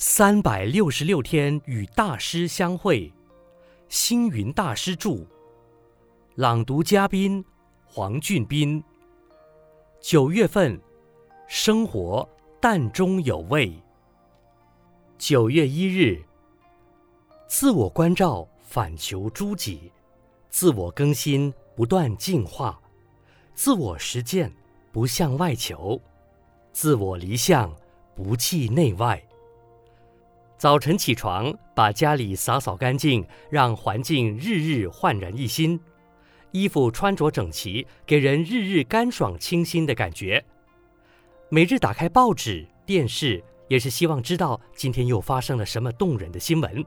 三百六十六天与大师相会，星云大师著，朗读嘉宾黄俊斌。九月份，生活淡中有味。九月一日，自我关照反求诸己，自我更新不断进化，自我实践不向外求，自我离相不计内外。早晨起床，把家里扫扫干净，让环境日日焕然一新；衣服穿着整齐，给人日日干爽清新的感觉。每日打开报纸、电视，也是希望知道今天又发生了什么动人的新闻。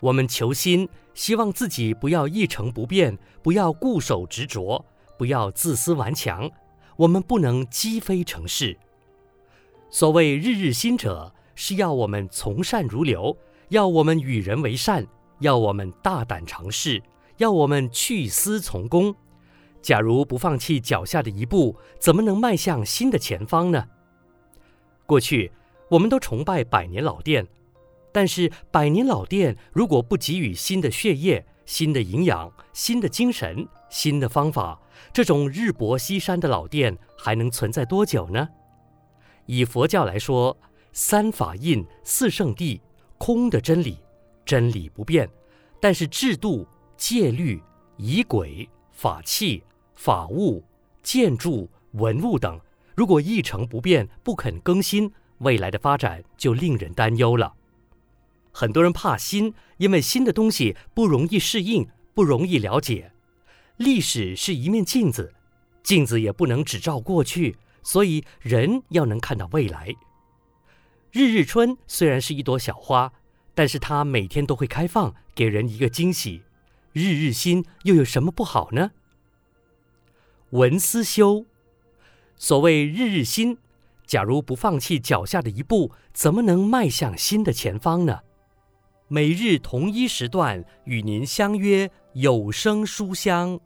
我们求新，希望自己不要一成不变，不要固守执着，不要自私顽强。我们不能积非成是。所谓日日新者。是要我们从善如流，要我们与人为善，要我们大胆尝试，要我们去私从公。假如不放弃脚下的一步，怎么能迈向新的前方呢？过去我们都崇拜百年老店，但是百年老店如果不给予新的血液、新的营养、新的精神、新的方法，这种日薄西山的老店还能存在多久呢？以佛教来说，三法印、四圣谛，空的真理，真理不变，但是制度、戒律、仪轨、法器、法物、建筑、文物等，如果一成不变，不肯更新，未来的发展就令人担忧了。很多人怕新，因为新的东西不容易适应，不容易了解。历史是一面镜子，镜子也不能只照过去，所以人要能看到未来。日日春虽然是一朵小花，但是它每天都会开放，给人一个惊喜。日日新又有什么不好呢？文思修，所谓日日新，假如不放弃脚下的一步，怎么能迈向新的前方呢？每日同一时段与您相约有声书香。